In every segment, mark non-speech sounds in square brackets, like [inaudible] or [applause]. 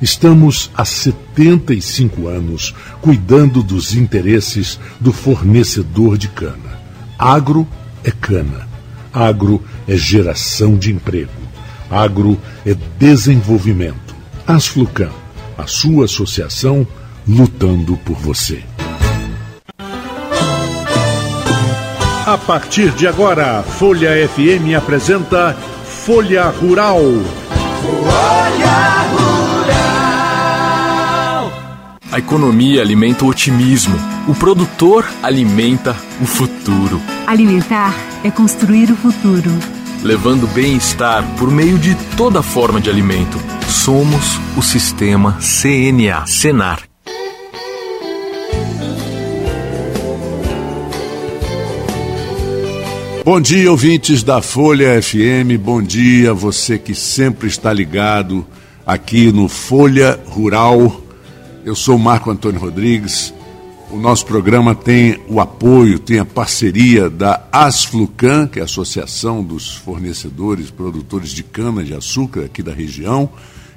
Estamos há 75 anos cuidando dos interesses do fornecedor de cana. Agro é cana. Agro é geração de emprego. Agro é desenvolvimento. Asflucan, a sua associação lutando por você. A partir de agora, Folha FM apresenta Folha Rural. Folha A economia alimenta o otimismo. O produtor alimenta o futuro. Alimentar é construir o futuro. Levando bem-estar por meio de toda forma de alimento. Somos o sistema CNA, Senar. Bom dia, ouvintes da Folha FM. Bom dia, você que sempre está ligado aqui no Folha Rural eu sou Marco Antônio Rodrigues. O nosso programa tem o apoio, tem a parceria da Asflucan, que é a Associação dos Fornecedores Produtores de Cana-de-Açúcar aqui da região,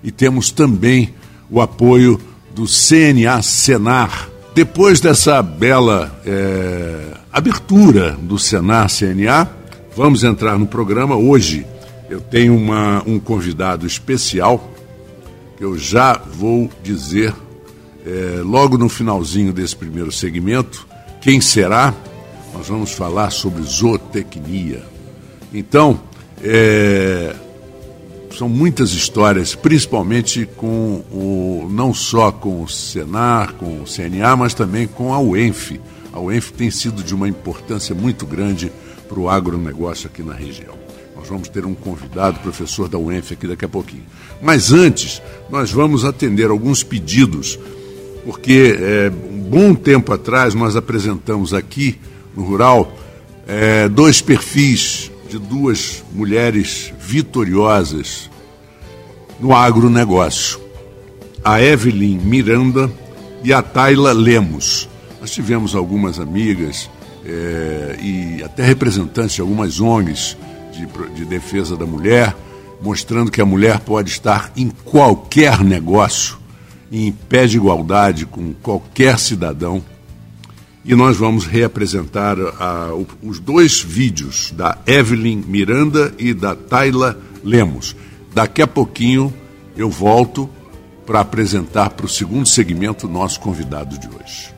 e temos também o apoio do CNA Senar. Depois dessa bela é, abertura do Senar CNA, vamos entrar no programa. Hoje eu tenho uma, um convidado especial que eu já vou dizer é, logo no finalzinho desse primeiro segmento, quem será? Nós vamos falar sobre zootecnia. Então, é, são muitas histórias, principalmente com o não só com o Senar, com o CNA, mas também com a UENF. A UENF tem sido de uma importância muito grande para o agronegócio aqui na região. Nós vamos ter um convidado, professor da UENF, aqui daqui a pouquinho. Mas antes, nós vamos atender alguns pedidos porque é, um bom tempo atrás nós apresentamos aqui no Rural é, dois perfis de duas mulheres vitoriosas no agronegócio. A Evelyn Miranda e a Tayla Lemos. Nós tivemos algumas amigas é, e até representantes de algumas ONGs de, de defesa da mulher, mostrando que a mulher pode estar em qualquer negócio em pé de igualdade com qualquer cidadão. E nós vamos reapresentar uh, os dois vídeos da Evelyn Miranda e da Tayla Lemos. Daqui a pouquinho eu volto para apresentar para o segundo segmento nosso convidado de hoje.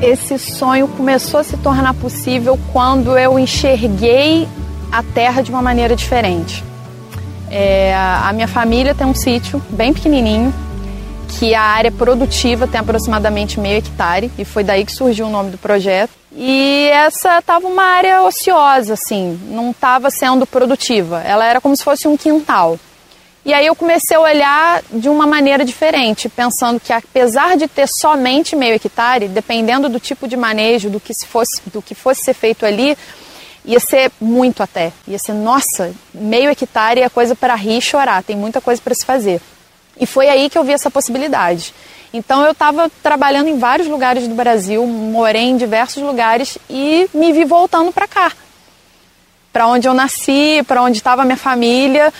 Esse sonho começou a se tornar possível quando eu enxerguei a Terra de uma maneira diferente. É, a minha família tem um sítio bem pequenininho, que a área produtiva tem aproximadamente meio hectare, e foi daí que surgiu o nome do projeto. E essa estava uma área ociosa, assim, não estava sendo produtiva. Ela era como se fosse um quintal. E aí eu comecei a olhar de uma maneira diferente, pensando que apesar de ter somente meio hectare, dependendo do tipo de manejo, do que, se fosse, do que fosse ser feito ali, ia ser muito até. Ia ser, nossa, meio hectare é coisa para rir e chorar, tem muita coisa para se fazer. E foi aí que eu vi essa possibilidade. Então eu estava trabalhando em vários lugares do Brasil, morei em diversos lugares e me vi voltando para cá. Para onde eu nasci, para onde estava minha família.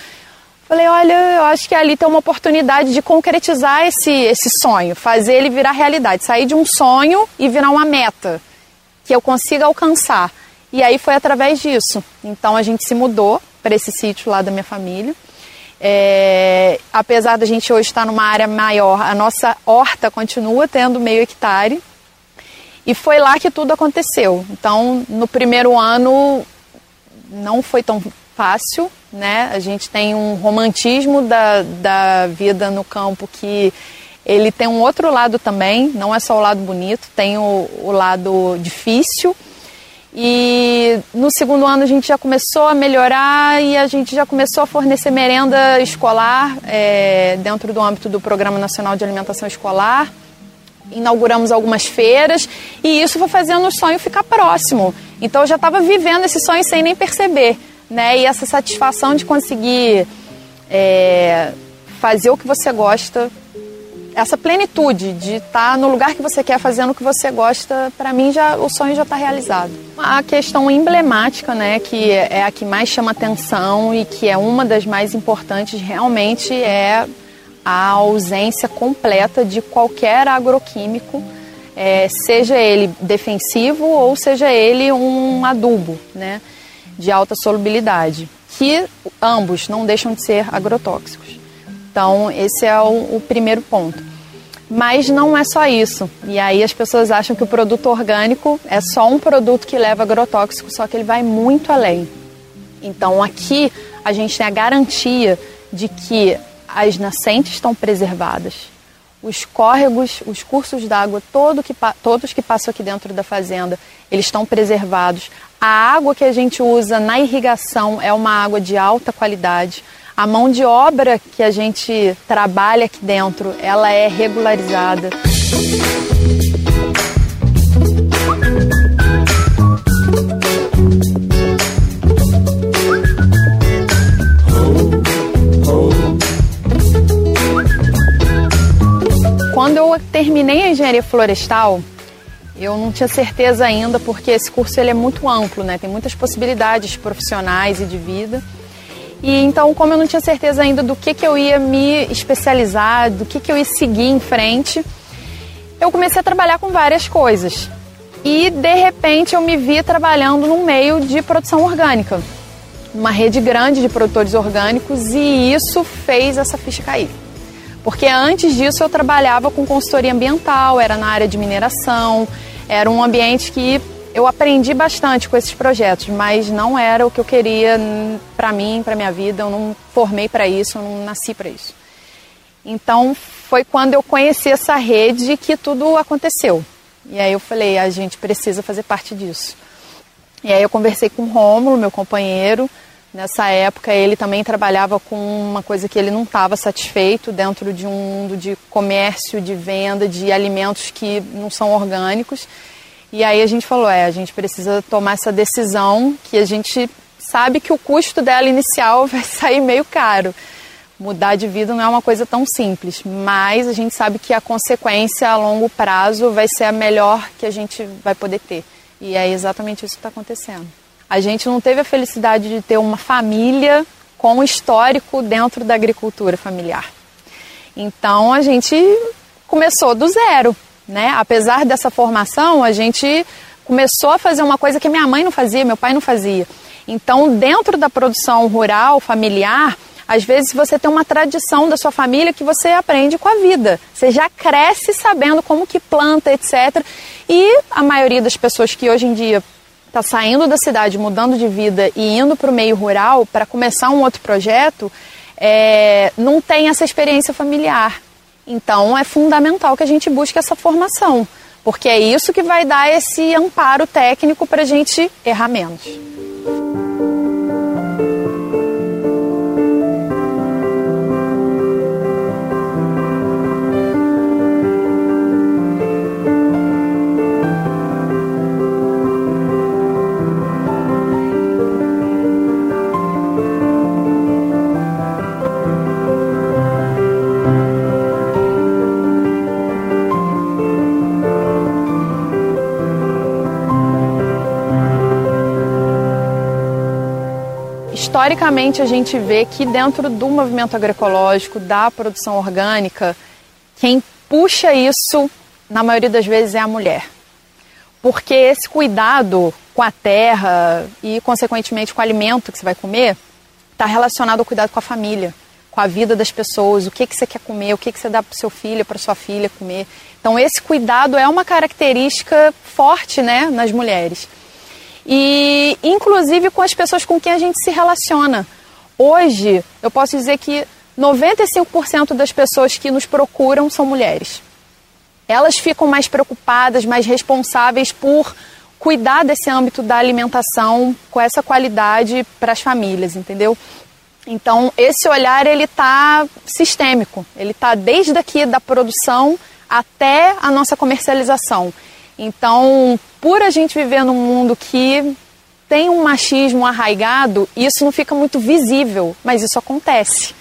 Falei, olha, eu acho que ali tem uma oportunidade de concretizar esse, esse sonho, fazer ele virar realidade, sair de um sonho e virar uma meta que eu consiga alcançar. E aí foi através disso. Então a gente se mudou para esse sítio lá da minha família. É, apesar da gente hoje estar numa área maior, a nossa horta continua tendo meio hectare. E foi lá que tudo aconteceu. Então, no primeiro ano não foi tão fácil, né? A gente tem um romantismo da, da vida no campo que ele tem um outro lado também, não é só o lado bonito, tem o, o lado difícil. E no segundo ano a gente já começou a melhorar e a gente já começou a fornecer merenda escolar é, dentro do âmbito do Programa Nacional de Alimentação Escolar. Inauguramos algumas feiras e isso foi fazendo o sonho ficar próximo. Então eu já estava vivendo esse sonho sem nem perceber. Né? E essa satisfação de conseguir é, fazer o que você gosta essa plenitude de estar tá no lugar que você quer, fazendo o que você gosta, para mim já o sonho já está realizado. A questão emblemática, né, que é a que mais chama atenção e que é uma das mais importantes, realmente é a ausência completa de qualquer agroquímico, é, seja ele defensivo ou seja ele um adubo, né, de alta solubilidade, que ambos não deixam de ser agrotóxicos. Então, esse é o, o primeiro ponto. Mas não é só isso. E aí as pessoas acham que o produto orgânico é só um produto que leva agrotóxico, só que ele vai muito além. Então aqui a gente tem a garantia de que as nascentes estão preservadas. Os córregos, os cursos d'água, todo que, todos que passam aqui dentro da fazenda, eles estão preservados. A água que a gente usa na irrigação é uma água de alta qualidade. A mão de obra que a gente trabalha aqui dentro, ela é regularizada. Quando eu terminei a engenharia florestal, eu não tinha certeza ainda porque esse curso ele é muito amplo, né? Tem muitas possibilidades profissionais e de vida. E então, como eu não tinha certeza ainda do que, que eu ia me especializar, do que, que eu ia seguir em frente, eu comecei a trabalhar com várias coisas. E de repente eu me vi trabalhando no meio de produção orgânica, uma rede grande de produtores orgânicos, e isso fez essa ficha cair. Porque antes disso eu trabalhava com consultoria ambiental, era na área de mineração, era um ambiente que eu aprendi bastante com esses projetos, mas não era o que eu queria para mim, para minha vida. Eu não formei para isso, eu não nasci para isso. Então foi quando eu conheci essa rede que tudo aconteceu. E aí eu falei, a gente precisa fazer parte disso. E aí eu conversei com o Rômulo, meu companheiro. Nessa época ele também trabalhava com uma coisa que ele não estava satisfeito dentro de um mundo de comércio, de venda de alimentos que não são orgânicos. E aí a gente falou, é, a gente precisa tomar essa decisão que a gente sabe que o custo dela inicial [laughs] vai sair meio caro. Mudar de vida não é uma coisa tão simples, mas a gente sabe que a consequência a longo prazo vai ser a melhor que a gente vai poder ter. E é exatamente isso que está acontecendo. A gente não teve a felicidade de ter uma família com histórico dentro da agricultura familiar. Então a gente começou do zero. Né? Apesar dessa formação, a gente começou a fazer uma coisa que minha mãe não fazia, meu pai não fazia. Então, dentro da produção rural, familiar, às vezes você tem uma tradição da sua família que você aprende com a vida. Você já cresce sabendo como que planta, etc. E a maioria das pessoas que hoje em dia está saindo da cidade, mudando de vida e indo para o meio rural para começar um outro projeto, é, não tem essa experiência familiar. Então é fundamental que a gente busque essa formação, porque é isso que vai dar esse amparo técnico para a gente errar menos. Historicamente a gente vê que dentro do movimento agroecológico, da produção orgânica, quem puxa isso, na maioria das vezes, é a mulher. Porque esse cuidado com a terra e, consequentemente, com o alimento que você vai comer, está relacionado ao cuidado com a família, com a vida das pessoas, o que, que você quer comer, o que, que você dá para seu filho, para sua filha comer. Então, esse cuidado é uma característica forte né, nas mulheres e inclusive com as pessoas com quem a gente se relaciona. Hoje, eu posso dizer que 95% das pessoas que nos procuram são mulheres. Elas ficam mais preocupadas, mais responsáveis por cuidar desse âmbito da alimentação com essa qualidade para as famílias, entendeu? Então, esse olhar ele está sistêmico, ele está desde aqui da produção até a nossa comercialização. Então, por a gente viver num mundo que tem um machismo arraigado, isso não fica muito visível, mas isso acontece.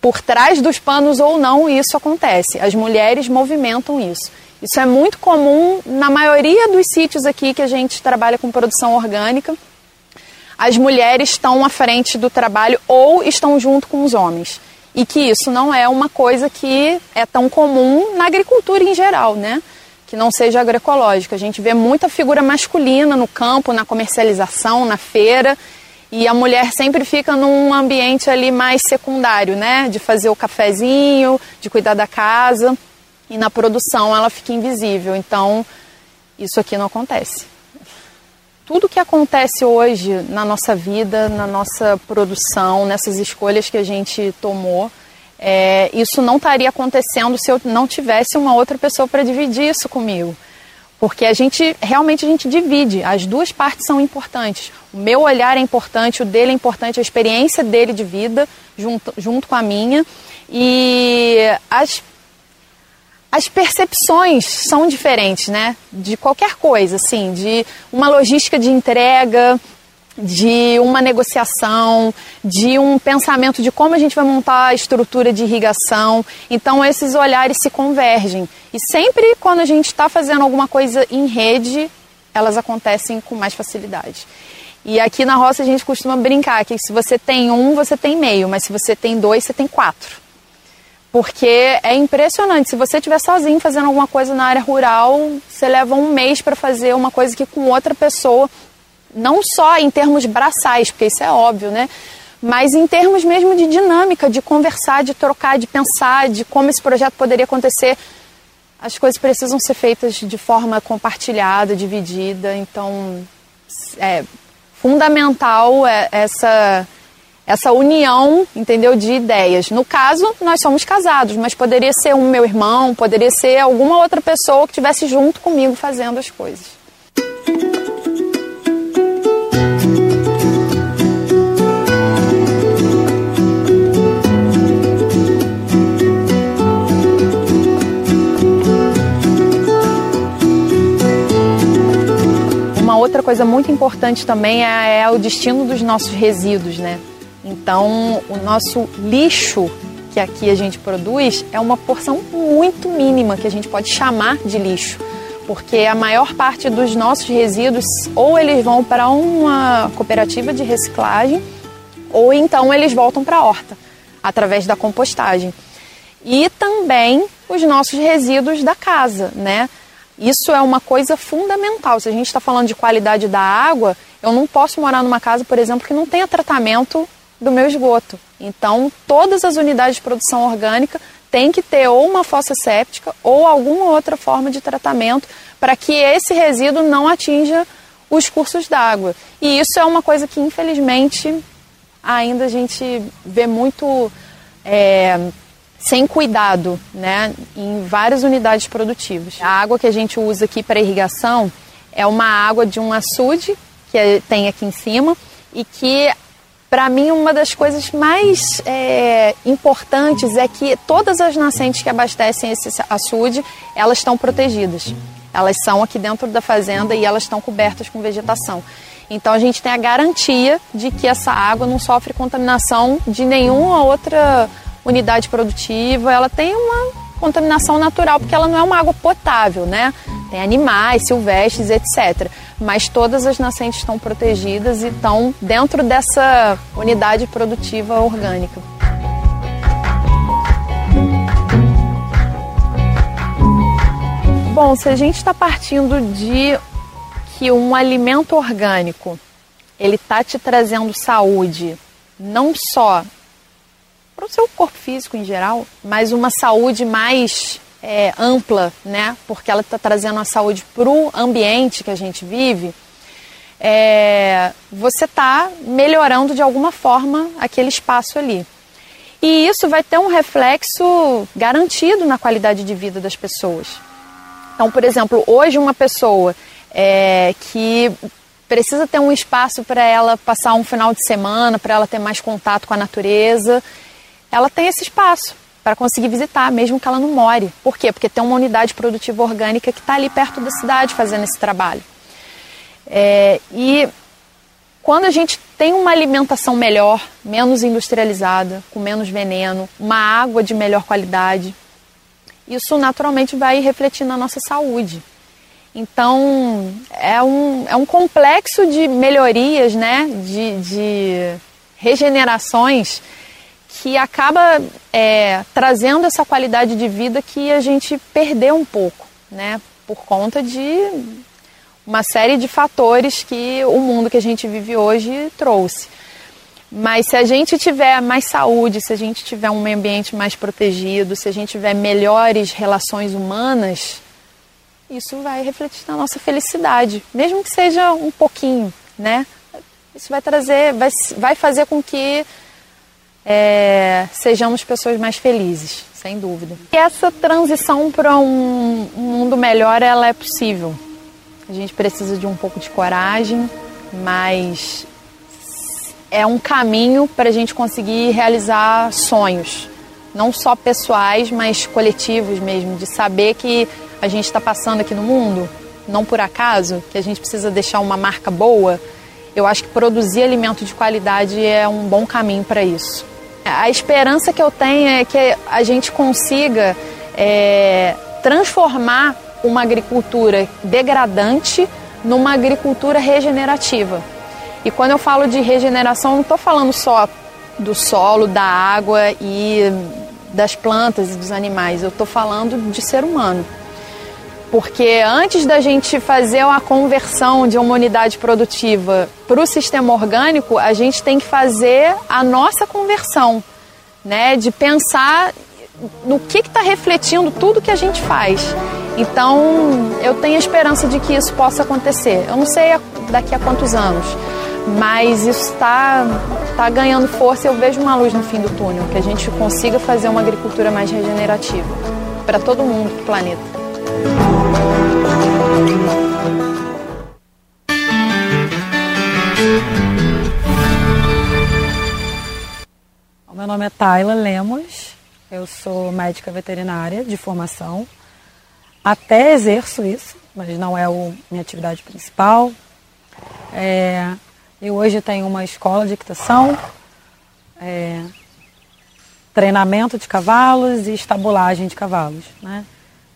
Por trás dos panos ou não, isso acontece. As mulheres movimentam isso. Isso é muito comum na maioria dos sítios aqui que a gente trabalha com produção orgânica. As mulheres estão à frente do trabalho ou estão junto com os homens. E que isso não é uma coisa que é tão comum na agricultura em geral, né? Que não seja agroecológica. A gente vê muita figura masculina no campo, na comercialização, na feira, e a mulher sempre fica num ambiente ali mais secundário, né? De fazer o cafezinho, de cuidar da casa, e na produção ela fica invisível. Então, isso aqui não acontece. Tudo que acontece hoje na nossa vida, na nossa produção, nessas escolhas que a gente tomou, é, isso não estaria acontecendo se eu não tivesse uma outra pessoa para dividir isso comigo. Porque a gente, realmente a gente divide, as duas partes são importantes. O meu olhar é importante, o dele é importante, a experiência dele de vida junto, junto com a minha. E as, as percepções são diferentes, né? De qualquer coisa, assim, de uma logística de entrega, de uma negociação, de um pensamento de como a gente vai montar a estrutura de irrigação. Então, esses olhares se convergem. E sempre quando a gente está fazendo alguma coisa em rede, elas acontecem com mais facilidade. E aqui na roça a gente costuma brincar que se você tem um, você tem meio, mas se você tem dois, você tem quatro. Porque é impressionante, se você estiver sozinho fazendo alguma coisa na área rural, você leva um mês para fazer uma coisa que com outra pessoa não só em termos braçais, porque isso é óbvio, né? Mas em termos mesmo de dinâmica, de conversar, de trocar, de pensar, de como esse projeto poderia acontecer. As coisas precisam ser feitas de forma compartilhada, dividida. Então, é fundamental é essa essa união, entendeu, de ideias. No caso, nós somos casados, mas poderia ser um meu irmão, poderia ser alguma outra pessoa que estivesse junto comigo fazendo as coisas. Outra coisa muito importante também é, é o destino dos nossos resíduos, né? Então, o nosso lixo que aqui a gente produz é uma porção muito mínima que a gente pode chamar de lixo, porque a maior parte dos nossos resíduos ou eles vão para uma cooperativa de reciclagem ou então eles voltam para a horta através da compostagem. E também os nossos resíduos da casa, né? Isso é uma coisa fundamental. Se a gente está falando de qualidade da água, eu não posso morar numa casa, por exemplo, que não tenha tratamento do meu esgoto. Então, todas as unidades de produção orgânica têm que ter ou uma fossa séptica ou alguma outra forma de tratamento para que esse resíduo não atinja os cursos d'água. E isso é uma coisa que, infelizmente, ainda a gente vê muito é, sem cuidado, né, em várias unidades produtivas. A água que a gente usa aqui para irrigação é uma água de um açude que tem aqui em cima e que para mim uma das coisas mais é, importantes é que todas as nascentes que abastecem esse açude elas estão protegidas. Elas são aqui dentro da fazenda e elas estão cobertas com vegetação. Então a gente tem a garantia de que essa água não sofre contaminação de nenhuma outra unidade produtiva, ela tem uma contaminação natural, porque ela não é uma água potável, né? Tem animais, silvestres, etc. Mas todas as nascentes estão protegidas e estão dentro dessa unidade produtiva orgânica. Bom, se a gente está partindo de que um alimento orgânico ele está te trazendo saúde, não só para o seu corpo físico em geral, mas uma saúde mais é, ampla, né? Porque ela está trazendo a saúde para o ambiente que a gente vive. É, você está melhorando de alguma forma aquele espaço ali. E isso vai ter um reflexo garantido na qualidade de vida das pessoas. Então, por exemplo, hoje uma pessoa é, que precisa ter um espaço para ela passar um final de semana, para ela ter mais contato com a natureza, ela tem esse espaço para conseguir visitar, mesmo que ela não more. Por quê? Porque tem uma unidade produtiva orgânica que está ali perto da cidade fazendo esse trabalho. É, e quando a gente tem uma alimentação melhor, menos industrializada, com menos veneno, uma água de melhor qualidade, isso naturalmente vai refletir na nossa saúde. Então, é um, é um complexo de melhorias, né, de, de regenerações que acaba é, trazendo essa qualidade de vida que a gente perdeu um pouco, né, por conta de uma série de fatores que o mundo que a gente vive hoje trouxe. Mas se a gente tiver mais saúde, se a gente tiver um ambiente mais protegido, se a gente tiver melhores relações humanas, isso vai refletir na nossa felicidade, mesmo que seja um pouquinho, né? Isso vai trazer, vai, vai fazer com que é, sejamos pessoas mais felizes, sem dúvida. E essa transição para um, um mundo melhor, ela é possível. A gente precisa de um pouco de coragem, mas é um caminho para a gente conseguir realizar sonhos, não só pessoais, mas coletivos mesmo, de saber que a gente está passando aqui no mundo, não por acaso, que a gente precisa deixar uma marca boa. Eu acho que produzir alimento de qualidade é um bom caminho para isso. A esperança que eu tenho é que a gente consiga é, transformar uma agricultura degradante numa agricultura regenerativa. E quando eu falo de regeneração, não estou falando só do solo, da água e das plantas e dos animais, eu estou falando de ser humano. Porque antes da gente fazer a conversão de uma unidade produtiva para o sistema orgânico, a gente tem que fazer a nossa conversão, né? De pensar no que está refletindo tudo que a gente faz. Então, eu tenho a esperança de que isso possa acontecer. Eu não sei daqui a quantos anos, mas isso está tá ganhando força eu vejo uma luz no fim do túnel, que a gente consiga fazer uma agricultura mais regenerativa para todo mundo do planeta. Meu nome é Tayla Lemos, eu sou médica veterinária de formação. Até exerço isso, mas não é a minha atividade principal. É, eu hoje tenho uma escola de equitação, é, treinamento de cavalos e estabulagem de cavalos. Né?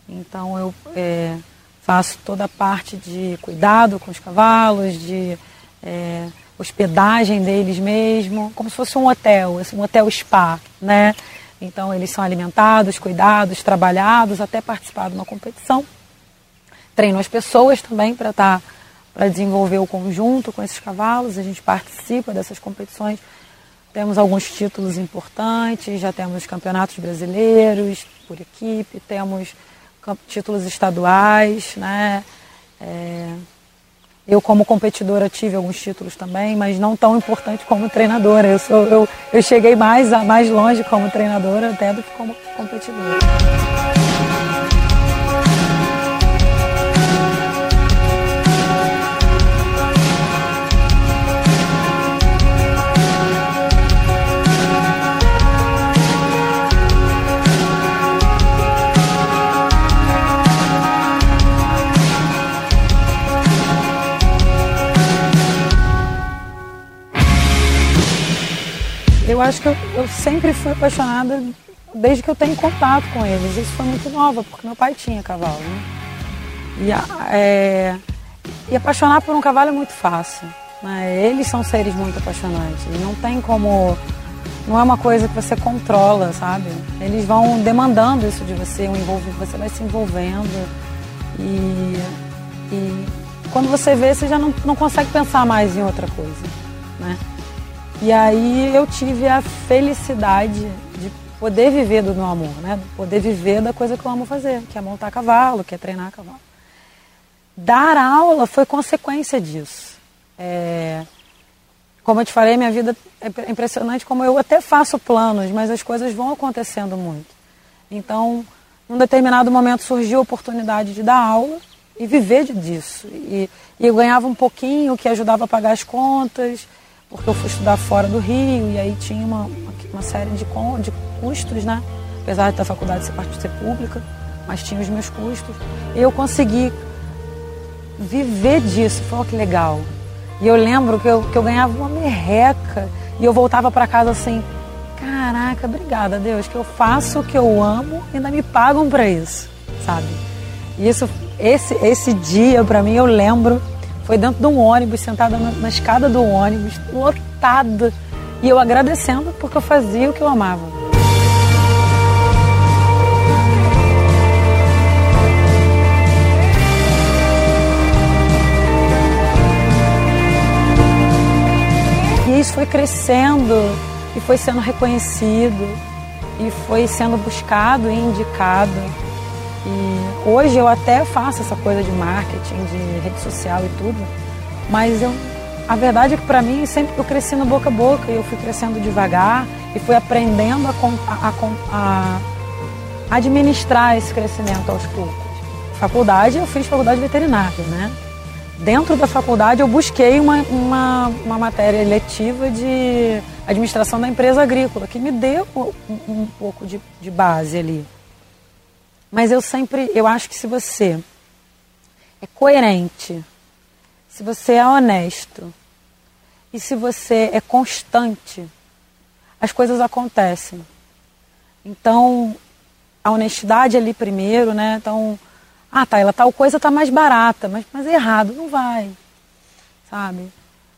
Então eu é, faço toda a parte de cuidado com os cavalos, de é, hospedagem deles mesmo, como se fosse um hotel, um hotel spa, né? Então, eles são alimentados, cuidados, trabalhados, até participar de uma competição. Treino as pessoas também para estar tá, para desenvolver o conjunto com esses cavalos. A gente participa dessas competições. Temos alguns títulos importantes, já temos campeonatos brasileiros por equipe, temos títulos estaduais, né? É, eu, como competidora, tive alguns títulos também, mas não tão importante como treinadora. Eu, sou, eu, eu cheguei mais, mais longe como treinadora até do que como competidora. Eu acho que eu, eu, sempre fui apaixonada desde que eu tenho contato com eles. Isso foi muito nova, porque meu pai tinha cavalo. Né? E, é, e apaixonar por um cavalo é muito fácil. Né? Eles são seres muito apaixonantes. Não tem como. Não é uma coisa que você controla, sabe? Eles vão demandando isso de você, um envolvimento, você vai se envolvendo. E, e quando você vê, você já não, não consegue pensar mais em outra coisa. Né? E aí eu tive a felicidade de poder viver do meu amor, né? Poder viver da coisa que eu amo fazer, que é montar cavalo, que é treinar cavalo. Dar aula foi consequência disso. É... como eu te falei, minha vida é impressionante como eu até faço planos, mas as coisas vão acontecendo muito. Então, num determinado momento surgiu a oportunidade de dar aula e viver disso. E, e eu ganhava um pouquinho que ajudava a pagar as contas, porque eu fui estudar fora do Rio e aí tinha uma, uma série de, de custos, né? Apesar da faculdade ser ser pública, mas tinha os meus custos. E eu consegui viver disso. Foi que legal. E eu lembro que eu, que eu ganhava uma merreca e eu voltava para casa assim, caraca, obrigada Deus, que eu faço o que eu amo e ainda me pagam para isso, sabe? E isso, esse, esse dia para mim eu lembro, foi dentro de um ônibus, sentada na, na escada do ônibus, lotada, e eu agradecendo porque eu fazia o que eu amava. isso foi crescendo e foi sendo reconhecido e foi sendo buscado e indicado. E hoje eu até faço essa coisa de marketing, de rede social e tudo, mas eu, a verdade é que para mim sempre eu cresci no boca a boca e eu fui crescendo devagar e fui aprendendo a, a, a, a administrar esse crescimento aos poucos. Faculdade, eu fiz faculdade veterinária, né? dentro da faculdade eu busquei uma, uma, uma matéria letiva de administração da empresa agrícola, que me deu um, um pouco de, de base ali. Mas eu sempre, eu acho que se você é coerente, se você é honesto e se você é constante, as coisas acontecem. Então, a honestidade ali primeiro, né? Então, ah, tá, ela tal coisa tá mais barata, mas, mas é errado, não vai. Sabe?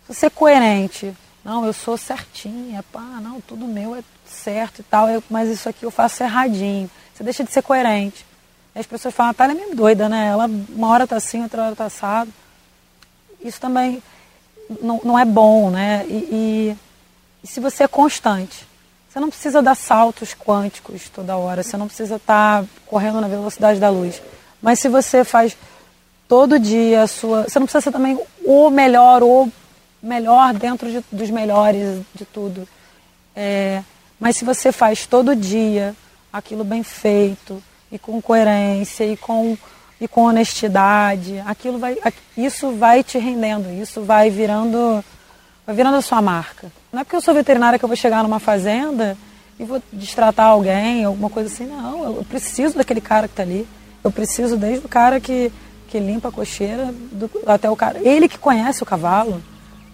Se você é coerente, não, eu sou certinha, pá, não, tudo meu é certo e tal, eu, mas isso aqui eu faço erradinho. Você deixa de ser coerente. E as pessoas falam, tá, ela é meio doida, né? Ela uma hora tá assim, outra hora tá assado. Isso também não, não é bom, né? E, e, e se você é constante, você não precisa dar saltos quânticos toda hora, você não precisa estar tá correndo na velocidade da luz. Mas se você faz todo dia a sua. Você não precisa ser também o melhor, o melhor dentro de, dos melhores de tudo. É, mas se você faz todo dia aquilo bem feito, e com coerência, e com, e com honestidade, aquilo vai, isso vai te rendendo, isso vai virando, vai virando a sua marca. Não é porque eu sou veterinária que eu vou chegar numa fazenda e vou destratar alguém, alguma coisa assim, não. Eu preciso daquele cara que está ali. Eu preciso desde o cara que, que limpa a cocheira do, até o cara. Ele que conhece o cavalo.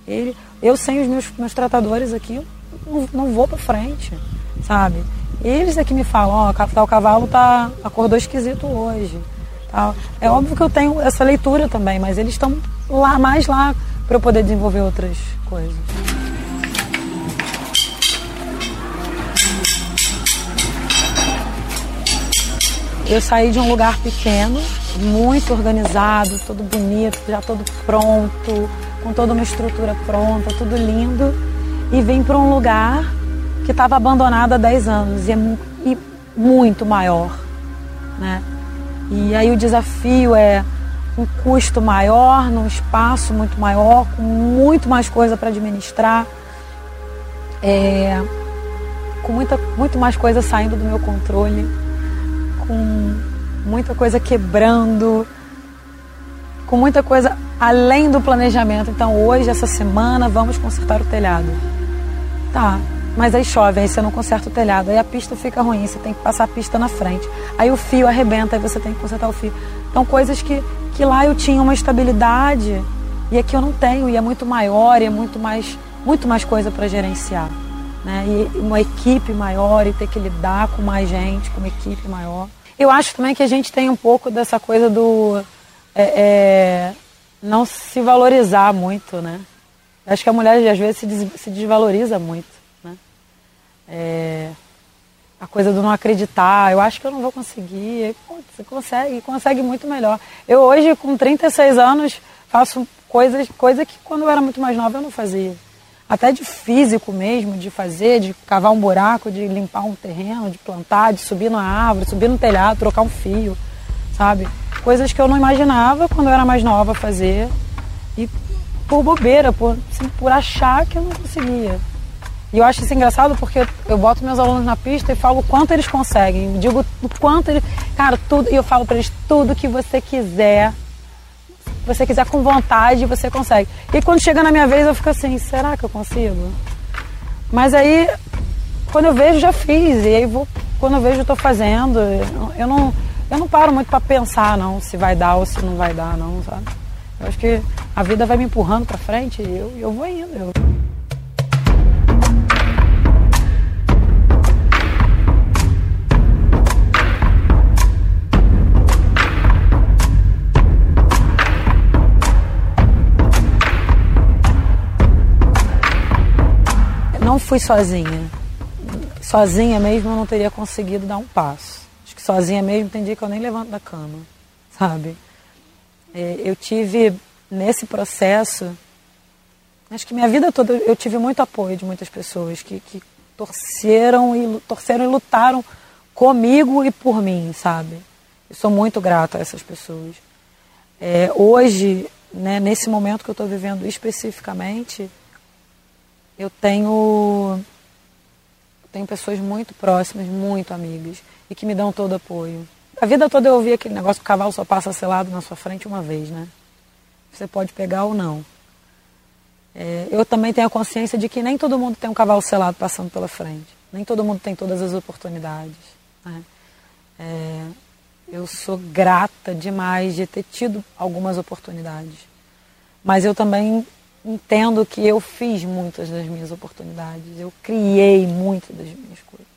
Ele, eu sem os meus, meus tratadores aqui, não, não vou para frente, sabe? Eles é que me falam, ó, oh, o cavalo tá, acordou esquisito hoje. Tal. É óbvio que eu tenho essa leitura também, mas eles estão lá mais lá para eu poder desenvolver outras coisas. Eu saí de um lugar pequeno, muito organizado, todo bonito, já todo pronto, com toda uma estrutura pronta, tudo lindo, e vim para um lugar que estava abandonado há 10 anos e, é, e muito maior. Né? E aí o desafio é um custo maior, num espaço muito maior, com muito mais coisa para administrar, é, com muita, muito mais coisa saindo do meu controle com muita coisa quebrando, com muita coisa além do planejamento. Então, hoje, essa semana, vamos consertar o telhado. Tá, mas aí chove, aí você não conserta o telhado, aí a pista fica ruim, você tem que passar a pista na frente. Aí o fio arrebenta, aí você tem que consertar o fio. Então, coisas que, que lá eu tinha uma estabilidade e aqui eu não tenho, e é muito maior, e é muito mais, muito mais coisa para gerenciar. Né? E uma equipe maior, e ter que lidar com mais gente, com uma equipe maior. Eu acho também que a gente tem um pouco dessa coisa do é, é, não se valorizar muito, né? Acho que a mulher às vezes se, se desvaloriza muito? É, a coisa do não acreditar, eu acho que eu não vou conseguir. Pô, você consegue, consegue muito melhor. Eu hoje, com 36 anos, faço coisas coisa que quando eu era muito mais nova eu não fazia até de físico mesmo, de fazer, de cavar um buraco, de limpar um terreno, de plantar, de subir na árvore, subir no telhado, trocar um fio, sabe? Coisas que eu não imaginava quando eu era mais nova fazer. E por bobeira, por, assim, por achar que eu não conseguia. E eu acho isso engraçado porque eu, boto meus alunos na pista e falo o quanto eles conseguem. Digo o quanto eles. Cara, tudo. E eu falo para eles tudo que você quiser. você quiser com vontade, você consegue. E quando chega na minha vez, eu fico assim: será que eu consigo? Mas aí, quando eu vejo, já fiz. E aí, vou, quando eu vejo, eu estou fazendo. Eu não, eu não paro muito para pensar, não, se vai dar ou se não vai dar, não, sabe? Eu acho que a vida vai me empurrando para frente e eu, eu vou indo. Eu... Não fui sozinha. Sozinha mesmo eu não teria conseguido dar um passo. Acho que sozinha mesmo tem dia que eu nem levanto da cama, sabe? É, eu tive nesse processo, acho que minha vida toda eu tive muito apoio de muitas pessoas que, que torceram e torceram e lutaram comigo e por mim, sabe? Eu sou muito grata a essas pessoas. É, hoje, né, nesse momento que eu estou vivendo especificamente, eu tenho tenho pessoas muito próximas, muito amigas e que me dão todo apoio. A vida toda eu ouvi aquele negócio que o cavalo só passa selado na sua frente uma vez, né? Você pode pegar ou não. É, eu também tenho a consciência de que nem todo mundo tem um cavalo selado passando pela frente. Nem todo mundo tem todas as oportunidades. Né? É, eu sou grata demais de ter tido algumas oportunidades. Mas eu também entendo que eu fiz muitas das minhas oportunidades. Eu criei muitas das minhas coisas.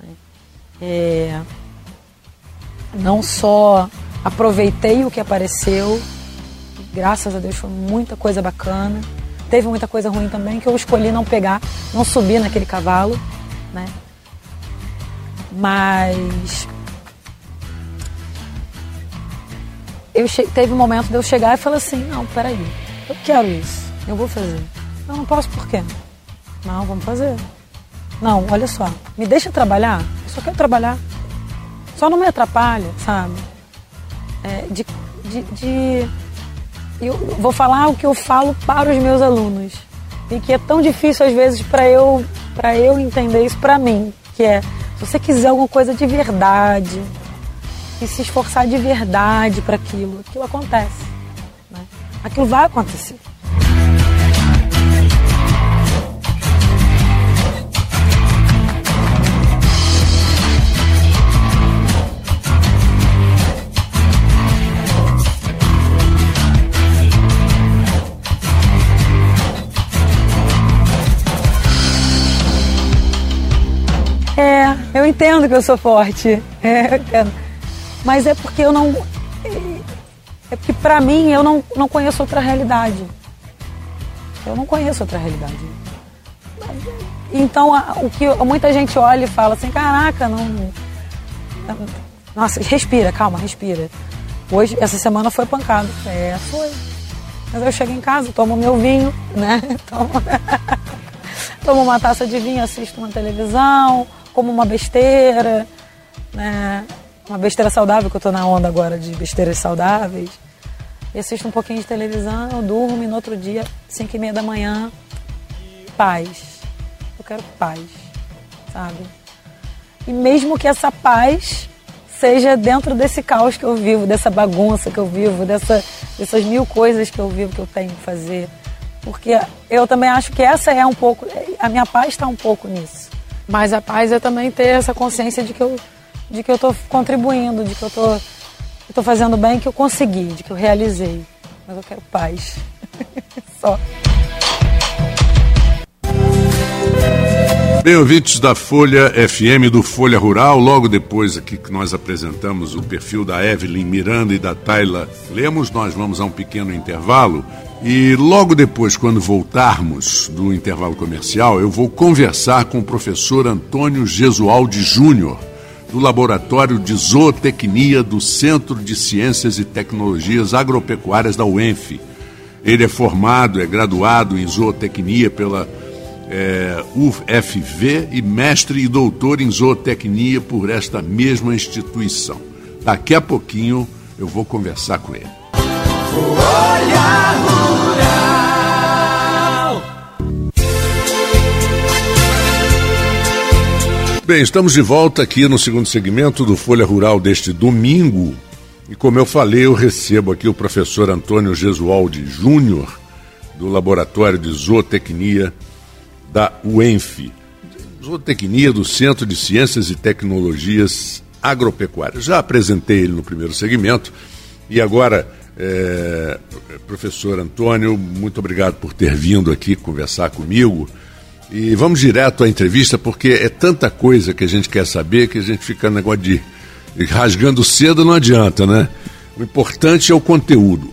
Né? É, não só aproveitei o que apareceu, graças a Deus foi muita coisa bacana. Teve muita coisa ruim também que eu escolhi não pegar, não subir naquele cavalo, né? Mas eu teve um momento de eu chegar e falar assim, não, peraí, eu quero isso, eu vou fazer. Eu não posso por quê? Não, vamos fazer. Não, olha só, me deixa trabalhar, eu só quero trabalhar. Só não me atrapalha, sabe? É, de, de, de, Eu vou falar o que eu falo para os meus alunos. E que é tão difícil às vezes para eu, eu entender isso para mim. Que é, se você quiser alguma coisa de verdade, e se esforçar de verdade para aquilo, aquilo acontece. Né? Aquilo vai acontecer. Eu entendo que eu sou forte. [laughs] É, eu entendo. Mas é porque eu não. É porque pra mim eu não, não conheço outra realidade. Eu não conheço outra realidade. Então o que muita gente olha e fala assim, caraca, não. Nossa, respira, calma, respira. Hoje, essa semana foi pancada. É, foi. Mas eu chego em casa, tomo meu vinho, né? [laughs] Tomo, [laughs] tomo uma taça de vinho, assisto uma televisão, como uma besteira, né? Uma besteira saudável, que eu tô na onda agora de besteiras saudáveis. E assisto um pouquinho de televisão, durmo e no outro dia, 5 e meia da manhã, paz. Eu quero paz, sabe? E mesmo que essa paz seja dentro desse caos que eu vivo, dessa bagunça que eu vivo, dessa, dessas mil coisas que eu vivo que eu tenho que fazer. Porque eu também acho que essa é um pouco, a minha paz está um pouco nisso. Mas a paz é também ter essa consciência de que eu de que eu estou contribuindo, de que eu tô, estou fazendo bem, que eu consegui, de que eu realizei. Mas eu quero paz. [laughs] Só. Bem, ouvintes da Folha FM do Folha Rural, logo depois aqui que nós apresentamos o perfil da Evelyn Miranda e da Tayla Lemos, nós vamos a um pequeno intervalo e logo depois, quando voltarmos do intervalo comercial, eu vou conversar com o professor Antônio Gesualdi Júnior, do Laboratório de Zootecnia do Centro de Ciências e Tecnologias Agropecuárias da UENF. Ele é formado, é graduado em zootecnia pela é, UFV e mestre e doutor em zootecnia por esta mesma instituição. Daqui a pouquinho eu vou conversar com ele. Olha, bem, estamos de volta aqui no segundo segmento do Folha Rural deste domingo. E como eu falei, eu recebo aqui o professor Antônio Gesualdi Júnior, do Laboratório de Zootecnia da UENF. Zootecnia do Centro de Ciências e Tecnologias Agropecuárias. Já apresentei ele no primeiro segmento e agora, é, professor Antônio, muito obrigado por ter vindo aqui conversar comigo. E vamos direto à entrevista, porque é tanta coisa que a gente quer saber que a gente fica no negócio de rasgando cedo não adianta, né? O importante é o conteúdo.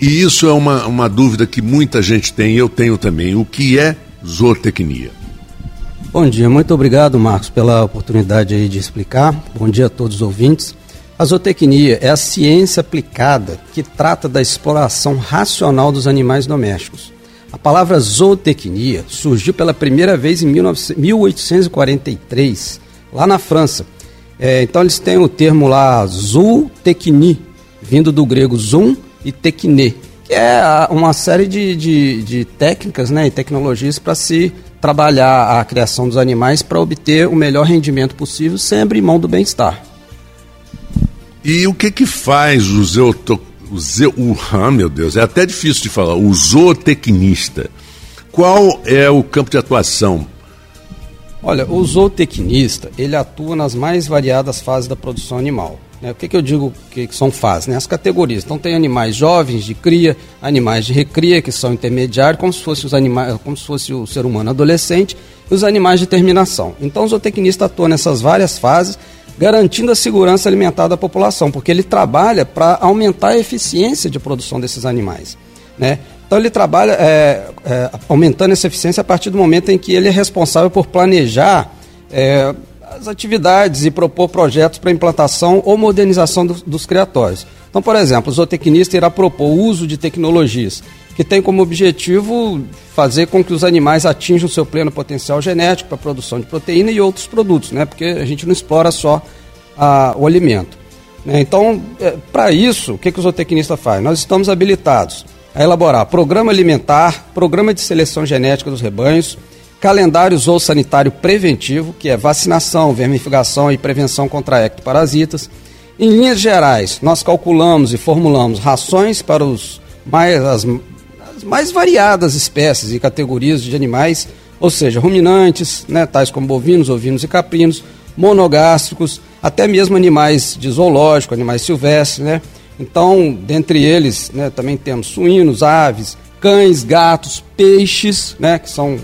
E isso é uma, uma dúvida que muita gente tem, eu tenho também. O que é zootecnia? Bom dia, muito obrigado, Marcos, pela oportunidade de explicar. Bom dia a todos os ouvintes. A zootecnia é a ciência aplicada que trata da exploração racional dos animais domésticos. A palavra zootecnia surgiu pela primeira vez em 1843, lá na França. É, então eles têm o termo lá zootecnie, vindo do grego zoom e tecne, que é uma série de, de, de técnicas né, e tecnologias para se trabalhar a criação dos animais para obter o melhor rendimento possível, sempre em mão do bem-estar. E o que que faz o o, zo, o ah, meu Deus, é até difícil de falar, o zootecnista? Qual é o campo de atuação? Olha, o zootecnista, ele atua nas mais variadas fases da produção animal. Né? O que, que eu digo que, são fases? Né? As categorias. Então tem animais jovens de cria, animais de recria, que são intermediários, como se fosse os animais, como se fosse o ser humano adolescente, e os animais de terminação. Então o zootecnista atua nessas várias fases, garantindo a segurança alimentar da população, porque ele trabalha para aumentar a eficiência de produção desses animais. Né? Então ele trabalha é, é, aumentando essa eficiência a partir do momento em que ele é responsável por planejar é, as atividades e propor projetos para implantação ou modernização do, dos criatórios. Então, por exemplo, o zootecnista irá propor o uso de tecnologias que tem como objetivo fazer com que os animais atinjam seu pleno potencial genético para produção de proteína e outros produtos, né? porque a gente não explora só a, o alimento. Né? Então, é, para isso, o que, que o zootecnista faz? Nós estamos habilitados a elaborar programa alimentar, programa de seleção genética dos rebanhos, calendário zoossanitário preventivo, que é vacinação, vermificação e prevenção contra ectoparasitas. Em linhas gerais, nós calculamos e formulamos rações para os mais, as, mais variadas espécies e categorias de animais, ou seja, ruminantes, né, tais como bovinos, ovinos e caprinos, monogástricos, até mesmo animais de zoológico, animais silvestres, né? Então, dentre eles, né, também temos suínos, aves, cães, gatos, peixes, né, que são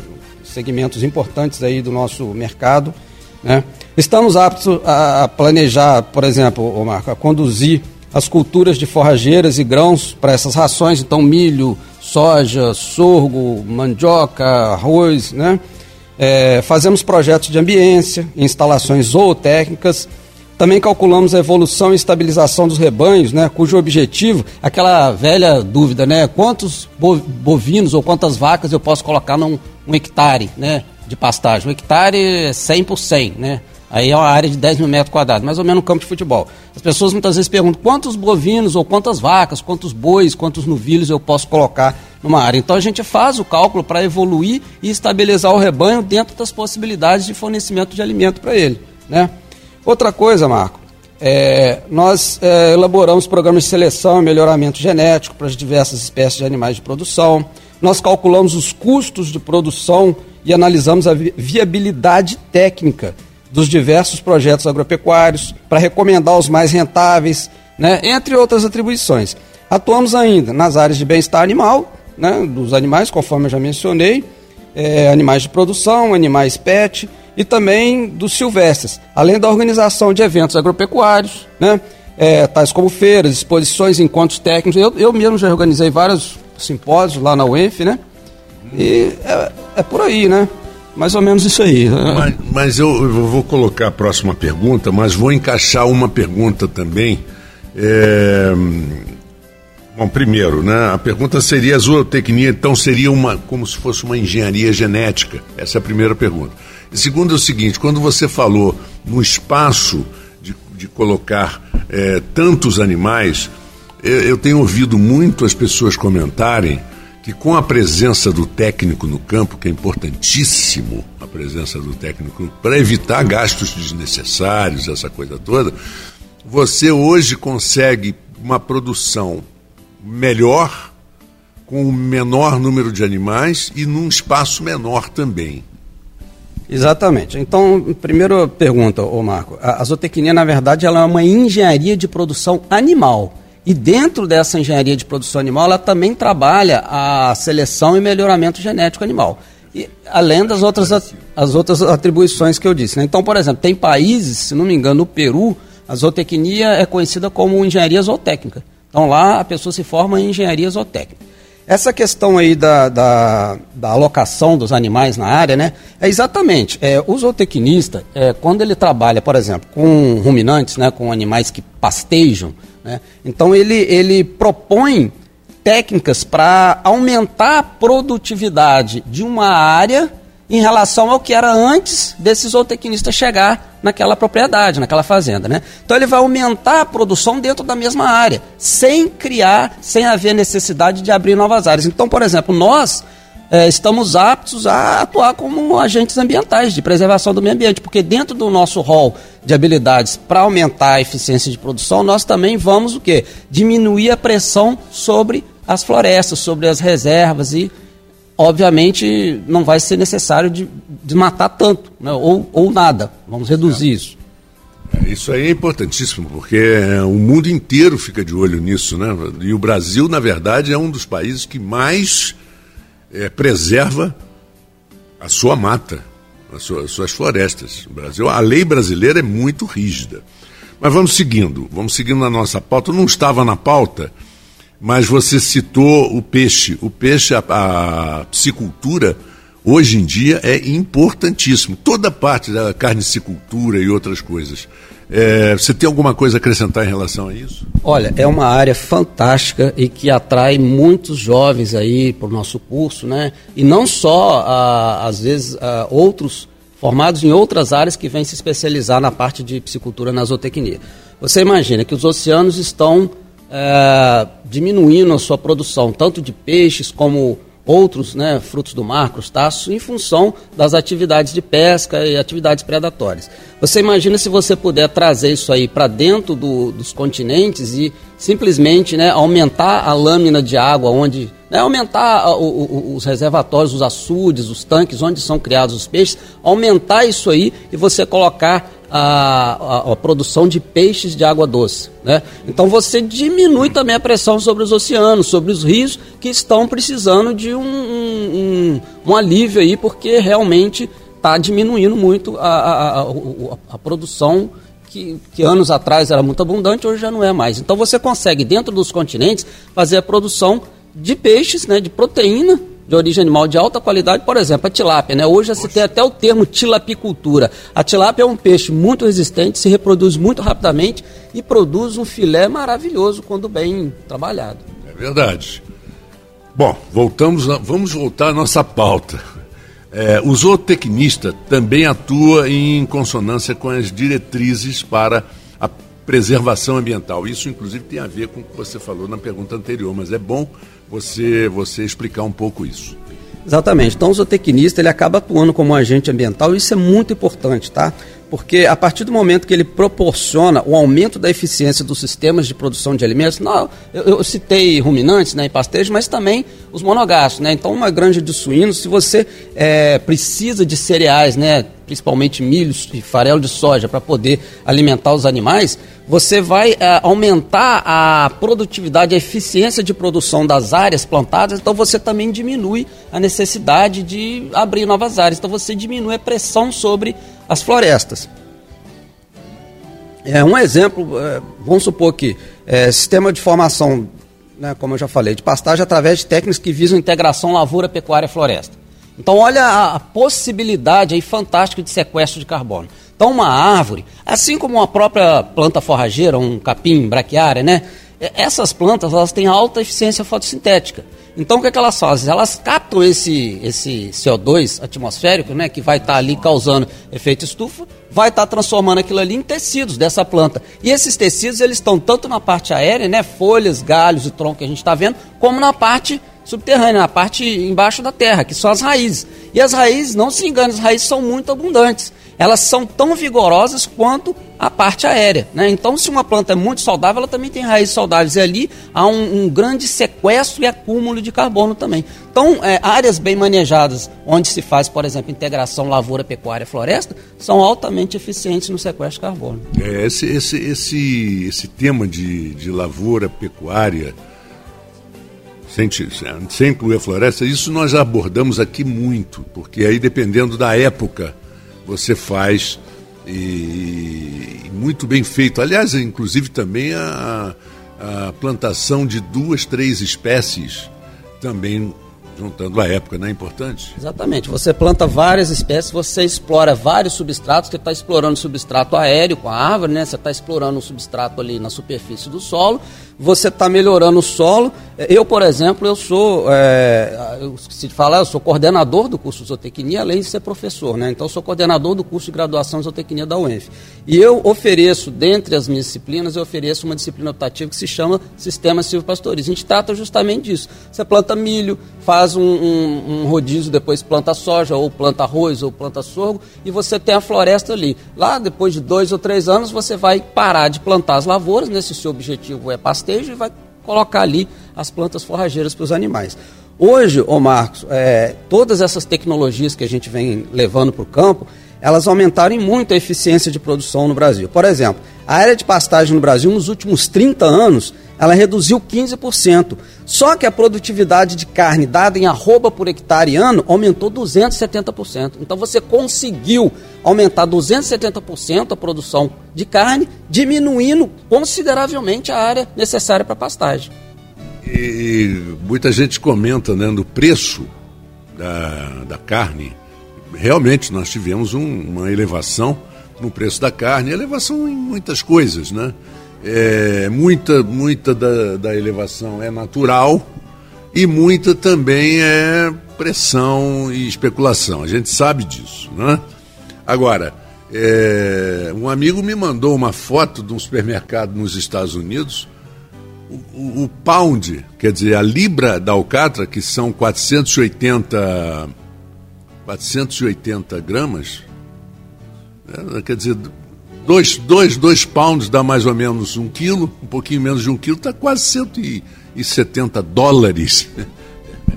segmentos importantes aí do nosso mercado. Né? Estamos aptos a planejar, por exemplo, Marco, a conduzir as culturas de forrageiras e grãos para essas rações, então milho, soja, sorgo, mandioca, arroz, né? É, fazemos projetos de ambiência, instalações zootécnicas, também calculamos a evolução e estabilização dos rebanhos, né, cujo objetivo, aquela velha dúvida, né, quantos bovinos ou quantas vacas eu posso colocar num um hectare né, de pastagem. Um hectare é 100 por 100, né? Aí é uma área de 10 mil metros quadrados, mais ou menos um campo de futebol. As pessoas muitas vezes perguntam quantos bovinos ou quantas vacas, quantos bois, quantos novilhos eu posso colocar numa área. Então a gente faz o cálculo para evoluir e estabilizar o rebanho dentro das possibilidades de fornecimento de alimento para ele. Né? Outra coisa, Marco, é, nós é, elaboramos programas de seleção e melhoramento genético para as diversas espécies de animais de produção nós calculamos os custos de produção e analisamos a viabilidade técnica dos diversos projetos agropecuários para recomendar os mais rentáveis, né, entre outras atribuições. Atuamos ainda nas áreas de bem-estar animal, né, dos animais, conforme eu já mencionei, é, animais de produção, animais pet e também dos silvestres, além da organização de eventos agropecuários, né, é, tais como feiras, exposições, encontros técnicos. Eu, eu mesmo já organizei vários simpósio lá na UENF, né? E é, é, por aí, né? Mais ou menos isso aí. Mas, mas eu, eu, vou colocar a próxima pergunta, mas vou encaixar uma pergunta também. É... Bom, primeiro, né? A pergunta seria a zootecnia, então seria uma como se fosse uma engenharia genética. Essa é a primeira pergunta. E segundo é o seguinte, quando você falou no espaço de, de colocar é, tantos animais, eu tenho ouvido muito as pessoas comentarem que com a presença do técnico no campo, que é importantíssimo a presença do técnico para evitar gastos desnecessários, essa coisa toda, você hoje consegue uma produção melhor com um menor número de animais e num espaço menor também. Exatamente. Então, primeira pergunta, ô Marco. A, a zootecnia, na verdade, ela é uma engenharia de produção animal. E dentro dessa engenharia de produção animal, ela também trabalha a seleção e melhoramento genético animal. E, além das outras, as outras atribuições que eu disse. Né? Então, por exemplo, tem países, se não me engano, no Peru, a zootecnia é conhecida como engenharia zootécnica. Então, lá a pessoa se forma em engenharia zootécnica. Essa questão aí da, da, da, alocação dos animais na área, né? É exatamente. É, o zootecnista, é, quando ele trabalha, por exemplo, com ruminantes, né, com animais que pastejam, né? Então ele, ele propõe técnicas para aumentar a produtividade de uma área em relação ao que era antes desse zootecnista chegar naquela propriedade, naquela fazenda. Né? Então ele vai aumentar a produção dentro da mesma área, sem criar, sem haver necessidade de abrir novas áreas. Então, por exemplo, nós é, estamos aptos a atuar como agentes ambientais de preservação do meio ambiente, porque dentro do nosso rol de habilidades para aumentar a eficiência de produção, nós também vamos o quê? Diminuir a pressão sobre as florestas, sobre as reservas e, obviamente, não vai ser necessário de, de matar tanto, né? ou, ou nada. Vamos reduzir isso. É, isso aí é importantíssimo, porque é, o mundo inteiro fica de olho nisso, né? E o Brasil, na verdade, é um dos países que mais é, preserva a sua mata, as suas, as suas florestas. O Brasil, a lei brasileira é muito rígida. Mas vamos seguindo, vamos seguindo na nossa pauta. Não estava na pauta, mas você citou o peixe. O peixe, a, a piscicultura, hoje em dia é importantíssimo. Toda parte da carnicicultura e outras coisas. É, você tem alguma coisa a acrescentar em relação a isso? Olha, é uma área fantástica e que atrai muitos jovens aí para o nosso curso, né? E não só, às vezes, outros formados em outras áreas que vêm se especializar na parte de piscicultura na zootecnia. Você imagina que os oceanos estão é, diminuindo a sua produção, tanto de peixes como outros né, frutos do mar, crustáceos, em função das atividades de pesca e atividades predatórias. Você imagina se você puder trazer isso aí para dentro do, dos continentes e simplesmente né, aumentar a lâmina de água, onde né, aumentar o, o, os reservatórios, os açudes, os tanques onde são criados os peixes, aumentar isso aí e você colocar a, a, a, produção de peixes de água doce. Né? Então você diminui também a pressão sobre os oceanos, sobre os rios que estão precisando de um, um, um, alívio aí, porque realmente está diminuindo muito a, a produção que, que, anos atrás era muito abundante, hoje já não é mais. Então você consegue, dentro dos continentes, fazer a produção de peixes, né, de proteína, de origem animal de alta qualidade, por exemplo, a tilápia. Né? Hoje já se tem até o termo tilapicultura. A tilápia é um peixe muito resistente, se reproduz muito rapidamente e produz um filé maravilhoso quando bem trabalhado. É verdade. Bom, voltamos, a, vamos voltar à nossa pauta. É, o zootecnista também atua em consonância com as diretrizes para a preservação ambiental. Isso, inclusive, tem a ver com o que você falou na pergunta anterior, mas é bom você, você explicar um pouco isso. Exatamente. Então, o zootecnista ele acaba atuando como agente ambiental e isso é muito importante, tá? Porque a partir do momento que ele proporciona o aumento da eficiência dos sistemas de produção de alimentos, não, eu, eu citei ruminantes né, e pastejos, mas também os monogastos. Né? Então, uma granja de suínos, se você é, precisa de cereais, né, principalmente milho e farelo de soja, para poder alimentar os animais, você vai é, aumentar a produtividade, a eficiência de produção das áreas plantadas, então você também diminui a necessidade de abrir novas áreas. Então você diminui a pressão sobre as florestas. É um exemplo, é, vamos supor que é, sistema de formação, né, como eu já falei, de pastagem através de técnicas que visam integração lavoura, pecuária e floresta. Então olha a, possibilidade aí fantástica de sequestro de carbono. Então, uma árvore, assim como uma própria planta forrageira, um capim, braquiária, né? Essas plantas elas têm alta eficiência fotossintética. Então, o que, é que elas fazem? Elas captam esse, esse CO2 atmosférico, né, que vai estar tá ali causando efeito estufa, vai estar tá transformando aquilo ali em tecidos dessa planta. E esses tecidos eles estão tanto na parte aérea, né, folhas, galhos e tronco que a gente está vendo, como na parte subterrânea, na parte embaixo da terra, que são as raízes. E as raízes, não se engane, as raízes são muito abundantes. Elas são tão vigorosas quanto a parte aérea. Né? Então, se uma planta é muito saudável, ela também tem raízes saudáveis. E ali há um, um grande sequestro e acúmulo de carbono também. Então, é, áreas bem manejadas, onde se faz, por exemplo, integração lavoura, pecuária, floresta, são altamente eficientes no sequestro de carbono. É, esse, esse, esse, esse tema de, de lavoura, pecuária, sem, incluir a floresta, isso nós abordamos aqui muito, porque aí dependendo da época você faz e, e muito bem feito. Aliás, inclusive também a, a plantação de duas, três espécies também juntando a época, não é importante? Exatamente. Você planta várias espécies, você explora vários substratos, você está explorando o substrato aéreo com a árvore, né? Você está explorando o substrato ali na superfície do solo, você está melhorando o solo. Eu, por exemplo, eu sou, é, eu de falar, eu sou coordenador do curso de zootecnia, além de ser professor, né? Então, sou coordenador do curso de graduação de zootecnia da UENF. E eu ofereço, dentre as minhas disciplinas, eu ofereço uma disciplina optativa que se chama Sistema Silvopastoril. A gente trata justamente disso. Você planta milho, faz um, um, um rodízio, depois planta soja, ou planta arroz, ou planta sorgo, e você tem a floresta ali. Lá, depois de dois ou três anos, você vai parar de plantar as lavouras, né? Se o seu objetivo é pastorear, pastejo e vai colocar ali as plantas forrageiras para os animais. Hoje, ô Marcos, é, todas essas tecnologias que a gente vem levando para o campo, elas aumentaram muito a eficiência de produção no Brasil. Por exemplo, a área de pastagem no Brasil, nos últimos 30 anos, ela reduziu 15%. Só que a produtividade de carne dada em arroba por hectare ano aumentou 270%. Então você conseguiu aumentar 270% a produção de carne, diminuindo consideravelmente a área necessária para pastagem. E muita gente comenta né, no preço da, da carne. Realmente nós tivemos um, uma elevação no preço da carne, elevação em muitas coisas, né? É, muita muita da, da elevação é natural e muita também é pressão e especulação. A gente sabe disso, né? Agora, é, um amigo me mandou uma foto de um supermercado nos Estados Unidos. O, o, o pound, quer dizer, a libra da alcatra, que são 480, 480 gramas, é, quer dizer, dois, dois, dois pounds dá mais ou menos um quilo, um pouquinho menos de um quilo, está quase 170 dólares.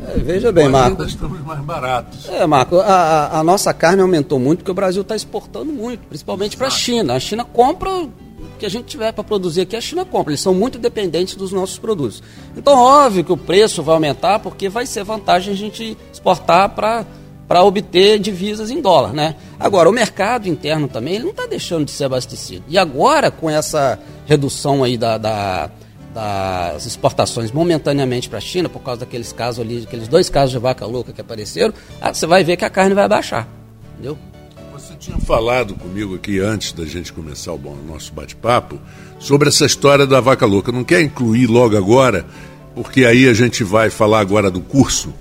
É, veja bem, Marco. Ainda estamos mais baratos. É, Marco, a, a nossa carne aumentou muito porque o Brasil está exportando muito, principalmente para a China. A China compra o que a gente tiver para produzir aqui, a China compra. Eles são muito dependentes dos nossos produtos. Então, óbvio que o preço vai aumentar porque vai ser vantagem a gente exportar para para obter divisas em dólar, né? Agora, o mercado interno também ele não está deixando de ser abastecido. E agora, com essa redução aí da, da das exportações momentaneamente para a China, por causa daqueles casos ali, aqueles dois casos de vaca louca que apareceram, ah, você vai ver que a carne vai baixar. Entendeu? Você tinha falado comigo aqui antes da gente começar o nosso bate-papo sobre essa história da vaca louca. Não quer incluir logo agora, porque aí a gente vai falar agora do curso.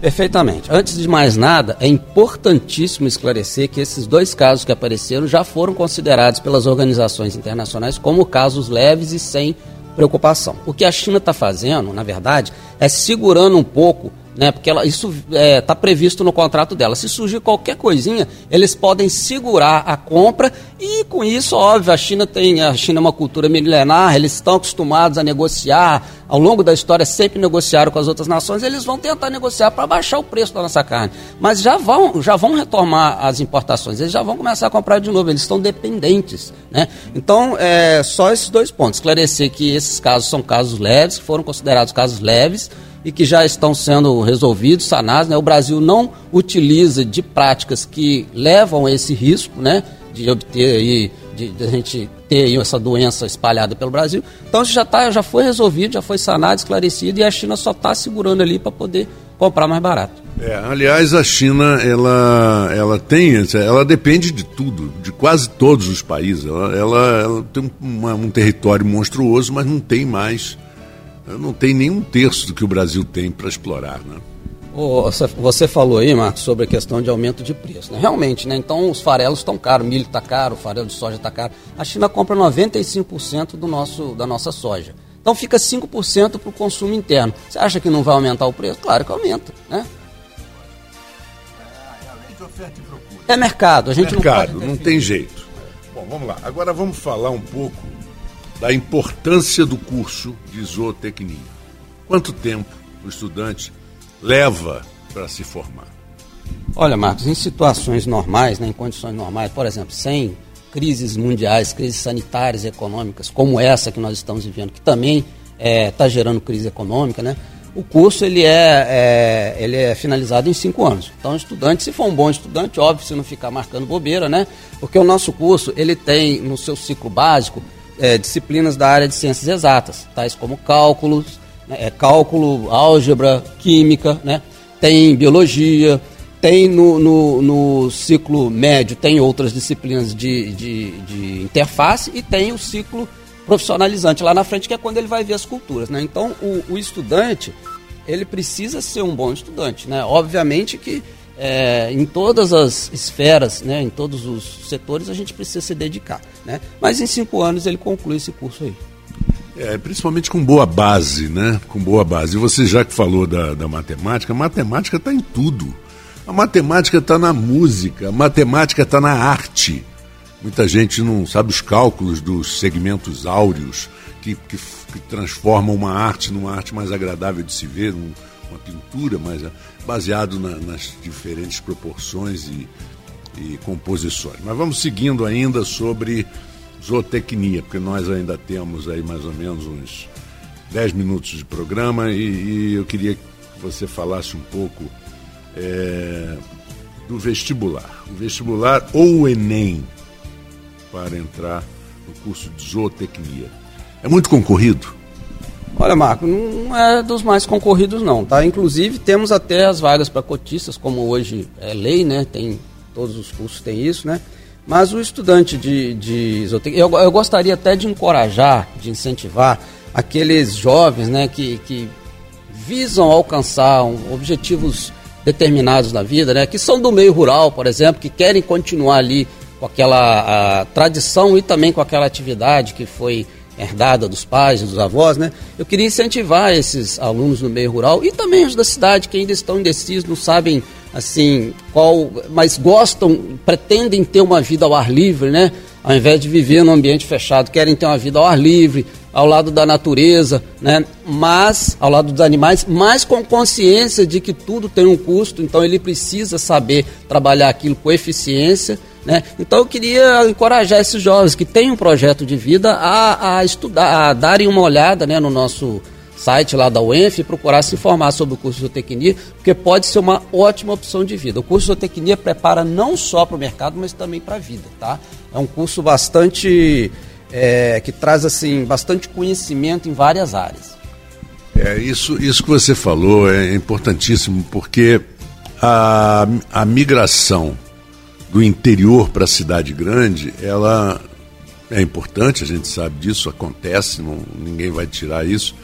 Perfeitamente. Antes de mais nada, é importantíssimo esclarecer que esses dois casos que apareceram já foram considerados pelas organizações internacionais como casos leves e sem preocupação. O que a China está fazendo, na verdade, é segurando um pouco né? Porque ela, isso está é, tá previsto no contrato dela. Se surgir qualquer coisinha, eles podem segurar a compra e com isso, óbvio, a China tem a China é uma cultura milenar, eles estão acostumados a negociar. Ao longo da história sempre negociaram com as outras nações, eles vão tentar negociar para baixar o preço da nossa carne. Mas já vão, já vão retomar as importações, eles já vão começar a comprar de novo, eles estão dependentes, né? Então, é, só esses dois pontos, esclarecer que esses casos são casos leves, foram considerados casos leves e que já estão sendo resolvidos, sanados. Né? O Brasil não utiliza de práticas que levam a esse risco né? de obter aí, de, de a gente ter aí essa doença espalhada pelo Brasil. Então já, tá, já foi resolvido, já foi sanado, esclarecido e a China só está segurando ali para poder comprar mais barato. É, aliás, a China ela, ela tem, ela depende de tudo, de quase todos os países. Ela, ela, ela tem uma, um território monstruoso, mas não tem mais não tem nenhum terço do que o Brasil tem para explorar, né? Você falou aí, Marcos, sobre a questão de aumento de preço. Né? Realmente, né? Então os farelos estão caros, o milho está caro, o farelo de soja está caro. A China compra 95% do nosso, da nossa soja. Então fica 5% para o consumo interno. Você acha que não vai aumentar o preço? Claro que aumenta, né? É mercado, a gente mercado, não, não tem jeito. Bom, vamos lá. Agora vamos falar um pouco da importância do curso de zootecnia. Quanto tempo o estudante leva para se formar? Olha, Marcos, em situações normais, né, em condições normais, por exemplo, sem crises mundiais, crises sanitárias econômicas, como essa que nós estamos vivendo, que também está é, tá gerando crise econômica, né? O curso ele é, é, ele é finalizado em cinco anos. Então, estudante, se for um bom estudante, óbvio, se não ficar marcando bobeira, né? Porque o nosso curso ele tem no seu ciclo básico é, disciplinas da área de ciências exatas, tais como cálculos, né, é, cálculo, álgebra, química, né? Tem biologia, tem no, no, no, ciclo médio, tem outras disciplinas de, de, de, interface e tem o ciclo profissionalizante lá na frente, que é quando ele vai ver as culturas. Né? Então, o, o estudante, ele precisa ser um bom estudante. Né? Obviamente que é, em todas as esferas, né, em todos os setores, a gente precisa se dedicar. Né? Mas em cinco anos ele conclui esse curso aí. É, principalmente com boa base, né? Com boa base. Você já que falou da, da matemática, a matemática está em tudo. A matemática está na música, a matemática está na arte. Muita gente não sabe os cálculos dos segmentos áureos que, que, que transformam uma arte numa arte mais agradável de se ver, um, uma pintura, mas é baseado na, nas diferentes proporções e, e composições. Mas vamos seguindo ainda sobre zootecnia, porque nós ainda temos aí mais ou menos uns 10 minutos de programa e, e eu queria que você falasse um pouco é, do vestibular. O vestibular ou o Enem para entrar no curso de zootecnia. É muito concorrido? Olha, Marco, não é dos mais concorridos não, tá? Inclusive temos até as vagas para cotistas, como hoje é lei, né? Tem todos os cursos têm isso, né? Mas o estudante de, de eu, eu gostaria até de encorajar, de incentivar aqueles jovens, né, que, que visam alcançar um, objetivos determinados na vida, né, que são do meio rural, por exemplo, que querem continuar ali com aquela tradição e também com aquela atividade que foi herdada dos pais e dos avós, né? Eu queria incentivar esses alunos no meio rural e também os da cidade que ainda estão indecisos, não sabem assim qual, mas gostam, pretendem ter uma vida ao ar livre, né? Ao invés de viver num ambiente fechado, querem ter uma vida ao ar livre, ao lado da natureza, né? mas ao lado dos animais, mas com consciência de que tudo tem um custo, então ele precisa saber trabalhar aquilo com eficiência. Né? Então eu queria encorajar esses jovens que têm um projeto de vida a, a estudar, a darem uma olhada né, no nosso site lá da UENF e procurar se informar sobre o curso de zootecnia, porque pode ser uma ótima opção de vida. O curso de zootecnia prepara não só para o mercado, mas também para a vida. Tá? É um curso bastante é, que traz assim bastante conhecimento em várias áreas. É, isso, isso que você falou é importantíssimo, porque a, a migração do interior para a cidade grande, ela é importante, a gente sabe disso, acontece, não, ninguém vai tirar isso,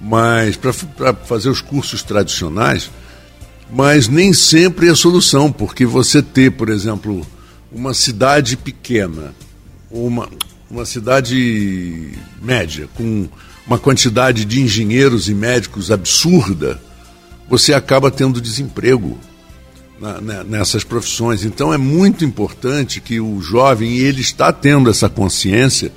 mas para fazer os cursos tradicionais, mas nem sempre é solução, porque você ter, por exemplo, uma cidade pequena, uma, uma cidade média, com uma quantidade de engenheiros e médicos absurda, você acaba tendo desemprego na, na, nessas profissões. Então é muito importante que o jovem, ele está tendo essa consciência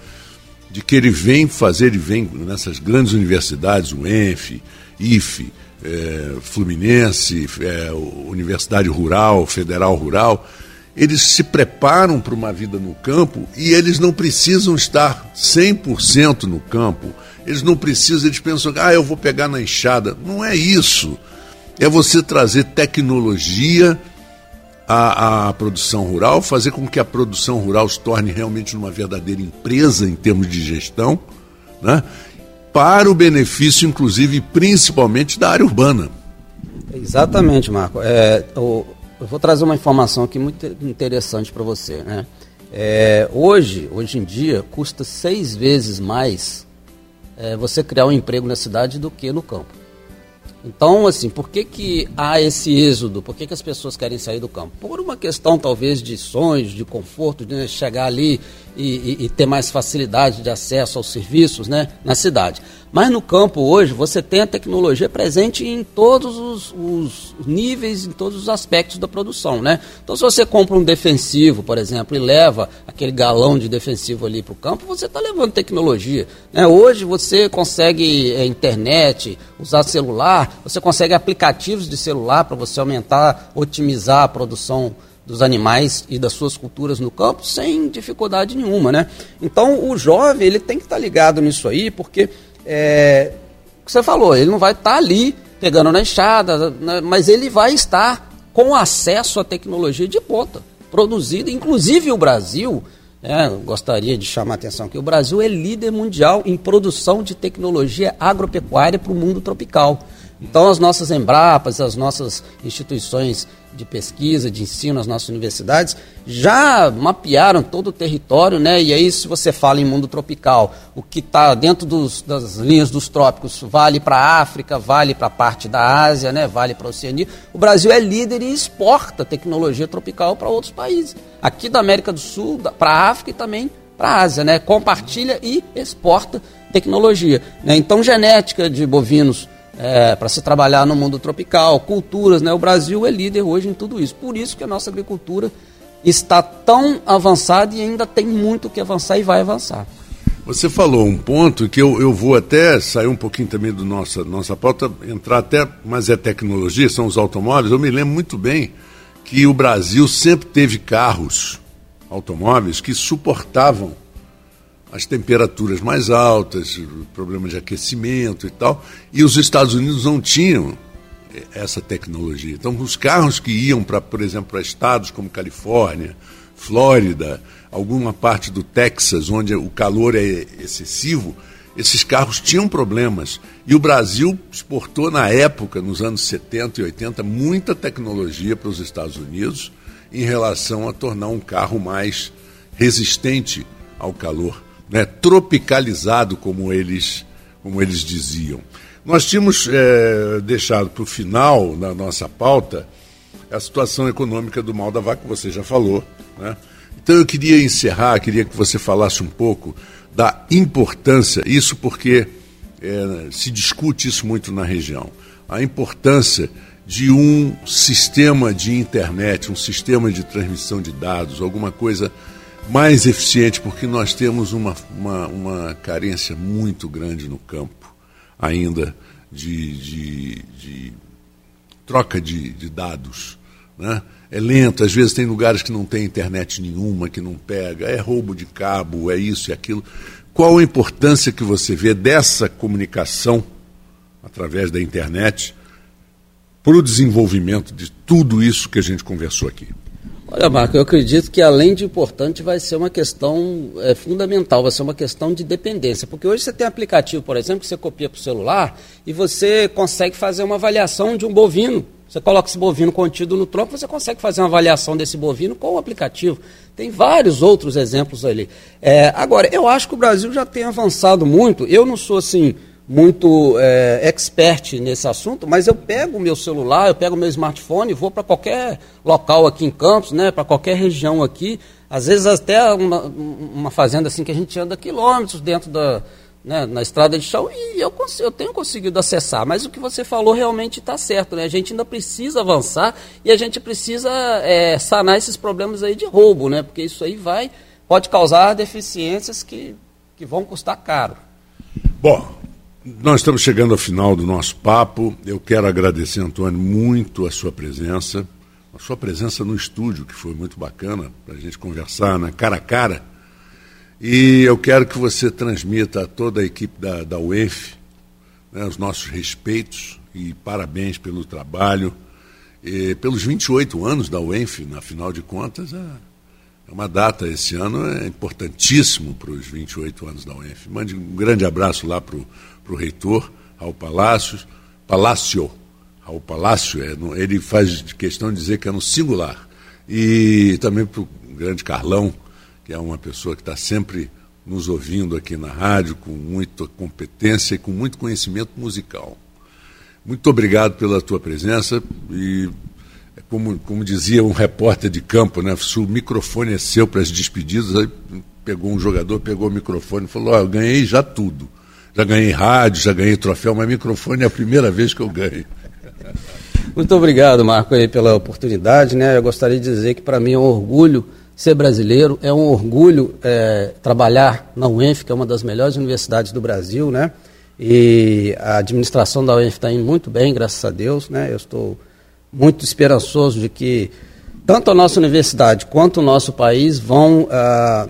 de que ele vem fazer, ele vem nessas grandes universidades, o ENF, IFE, é, Fluminense, é, Universidade Rural, Federal Rural, eles se preparam para uma vida no campo e eles não precisam estar 100% no campo. Eles não precisam, eles pensam, ah, eu vou pegar na enxada. Não é isso. É você trazer tecnologia à, à produção rural, fazer com que a produção rural se torne realmente uma verdadeira empresa em termos de gestão, né? para o benefício, inclusive, principalmente da área urbana. Exatamente, Marco. É, o, eu vou trazer uma informação aqui muito interessante para você. Né? É, hoje, hoje em dia, custa seis vezes mais é, você criar um emprego na cidade do que no campo. Então, assim, por que, que há esse êxodo? Por que, que as pessoas querem sair do campo? Por uma questão, talvez, de sonhos, de conforto, de chegar ali e, e, e, ter mais facilidade de acesso aos serviços né, na cidade. Mas no campo hoje você tem a tecnologia presente em todos os, os, níveis, em todos os aspectos da produção. Né? Então se você compra um defensivo, por exemplo, e leva aquele galão de defensivo ali para o campo, você está levando tecnologia. Né? Hoje você consegue é, internet, usar celular, você consegue aplicativos de celular para você aumentar, otimizar a produção dos animais e das suas culturas no campo sem dificuldade nenhuma, né? Então o jovem ele tem que estar tá ligado nisso aí, porque é, você falou, ele não vai estar tá ali pegando na enxada, né? mas ele vai estar com acesso à tecnologia de ponta, produzida, inclusive o Brasil. É, gostaria de chamar a atenção que o Brasil é líder mundial em produção de tecnologia agropecuária para o mundo tropical. Então, as nossas Embrapas, as nossas instituições de pesquisa, de ensino, as nossas universidades, já mapearam todo o território, né? E aí, se você fala em mundo tropical, o que está dentro dos, das linhas dos trópicos vale para a África, vale para a parte da Ásia, né? Vale para a Oceania. O Brasil é líder e exporta tecnologia tropical para outros países. Aqui da América do Sul, para a África e também para a Ásia, né? Compartilha e exporta tecnologia. Né? Então, genética de bovinos é, para se trabalhar no mundo tropical, culturas, né? O Brasil é líder hoje em tudo isso. Por isso que a nossa agricultura está tão avançada e ainda tem muito que avançar e vai avançar. Você falou um ponto que eu, eu vou até sair um pouquinho também do nossa nossa pauta, entrar até, mas é tecnologia, são os automóveis. Eu me lembro muito bem que o Brasil sempre teve carros, automóveis que suportavam as temperaturas mais altas, problemas de aquecimento e tal, e os Estados Unidos não tinham essa tecnologia. Então, os carros que iam para, por exemplo, para estados como Califórnia, Flórida, alguma parte do Texas, onde o calor é excessivo, esses carros tinham problemas. E o Brasil exportou, na época, nos anos 70 e 80, muita tecnologia para os Estados Unidos em relação a tornar um carro mais resistente ao calor né, tropicalizado, como eles, como eles diziam. Nós tínhamos é, deixado para o final da nossa pauta a situação econômica do mal da vaca, que você já falou. Né? Então eu queria encerrar, queria que você falasse um pouco da importância, isso porque é, se discute isso muito na região, a importância de um sistema de internet, um sistema de transmissão de dados, alguma coisa mais eficiente, porque nós temos uma, uma, uma carência muito grande no campo ainda de, de, de troca de, de dados. Né? É lento, às vezes tem lugares que não tem internet nenhuma, que não pega, é roubo de cabo, é isso e aquilo. Qual a importância que você vê dessa comunicação através da internet para o desenvolvimento de tudo isso que a gente conversou aqui? Olha, Marco, eu acredito que além de importante vai ser uma questão é, fundamental, vai ser uma questão de dependência. Porque hoje você tem aplicativo, por exemplo, que você copia para o celular e você consegue fazer uma avaliação de um bovino. Você coloca esse bovino contido no tronco, você consegue fazer uma avaliação desse bovino com o aplicativo. Tem vários outros exemplos ali. É, agora, eu acho que o Brasil já tem avançado muito. Eu não sou assim muito é, expert nesse assunto, mas eu pego o meu celular, eu pego o meu smartphone, vou para qualquer local aqui em Campos, né, para qualquer região aqui, às vezes até uma, uma fazenda assim que a gente anda quilômetros dentro da né, na estrada de chão e eu, eu tenho conseguido acessar, mas o que você falou realmente está certo, né? A gente ainda precisa avançar e a gente precisa é, sanar esses problemas aí de roubo, né? Porque isso aí vai pode causar deficiências que, que vão custar caro. Bom, nós estamos chegando ao final do nosso papo. Eu quero agradecer, Antônio, muito a sua presença, a sua presença no estúdio, que foi muito bacana para a gente conversar né, cara a cara. E eu quero que você transmita a toda a equipe da, da UENF né, os nossos respeitos e parabéns pelo trabalho. E pelos 28 anos da UENF, na final de contas, é, é uma data esse ano é importantíssimo para os 28 anos da UENF. Mande um grande abraço lá para o para o reitor, Raul Palácios, Palácio, Raul Palácio, é, ele faz questão de dizer que é no singular. E também para o grande Carlão, que é uma pessoa que está sempre nos ouvindo aqui na rádio, com muita competência e com muito conhecimento musical. Muito obrigado pela tua presença e, como, como dizia um repórter de campo, né, se o microfone é seu para as despedidas, pegou um jogador, pegou o microfone e falou: oh, eu ganhei já tudo. Já ganhei rádio, já ganhei troféu, mas microfone é a primeira vez que eu ganho. Muito obrigado, Marco, aí, pela oportunidade. Né? Eu gostaria de dizer que para mim é um orgulho ser brasileiro, é um orgulho é, trabalhar na UENF, que é uma das melhores universidades do Brasil, né? E a administração da UENF está indo muito bem, graças a Deus, né? Eu estou muito esperançoso de que tanto a nossa universidade quanto o nosso país vão uh,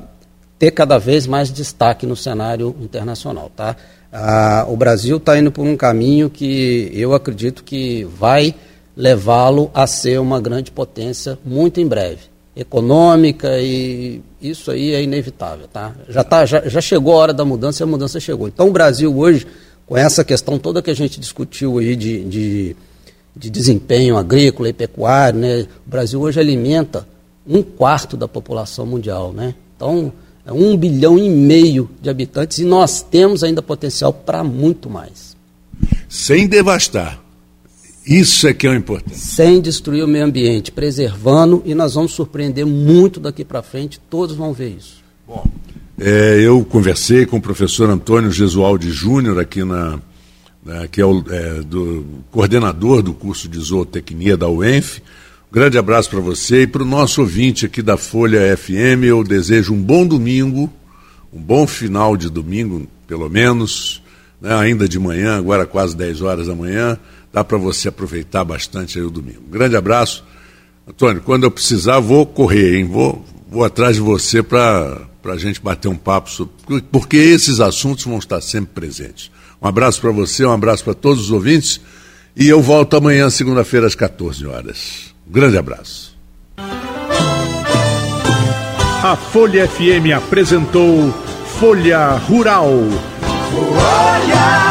ter cada vez mais destaque no cenário internacional, tá? Uh, o Brasil está indo por um caminho que eu acredito que vai levá-lo a ser uma grande potência muito em breve econômica e isso aí é inevitável, tá? Já, tá, já, já chegou a hora da mudança e a mudança chegou. Então o Brasil hoje, com essa questão toda que a gente discutiu aí de, de, de desempenho agrícola e pecuário, né? O Brasil hoje alimenta um quarto da população mundial, né? Então um bilhão e meio de habitantes e nós temos ainda potencial para muito mais. Sem devastar. Isso é que é o importante. Sem destruir o meio ambiente, preservando, e nós vamos surpreender muito daqui para frente, todos vão ver isso. Bom, é, eu conversei com o professor Antônio Gesualdi Júnior, aqui na, na, que é o é, do, coordenador do curso de zootecnia da UENF. Grande abraço para você e para o nosso ouvinte aqui da Folha FM. Eu desejo um bom domingo, um bom final de domingo, pelo menos, né, ainda de manhã, agora quase 10 horas da manhã dá para você aproveitar bastante aí o domingo. Grande abraço. Antônio, quando eu precisar, vou correr, hein? Vou, vou atrás de você para a gente bater um papo, sobre, porque esses assuntos vão estar sempre presentes. Um abraço para você, um abraço para todos os ouvintes. E eu volto amanhã, segunda-feira, às 14 horas. Um grande abraço. A Folha FM apresentou Folha Rural. Folha Rural.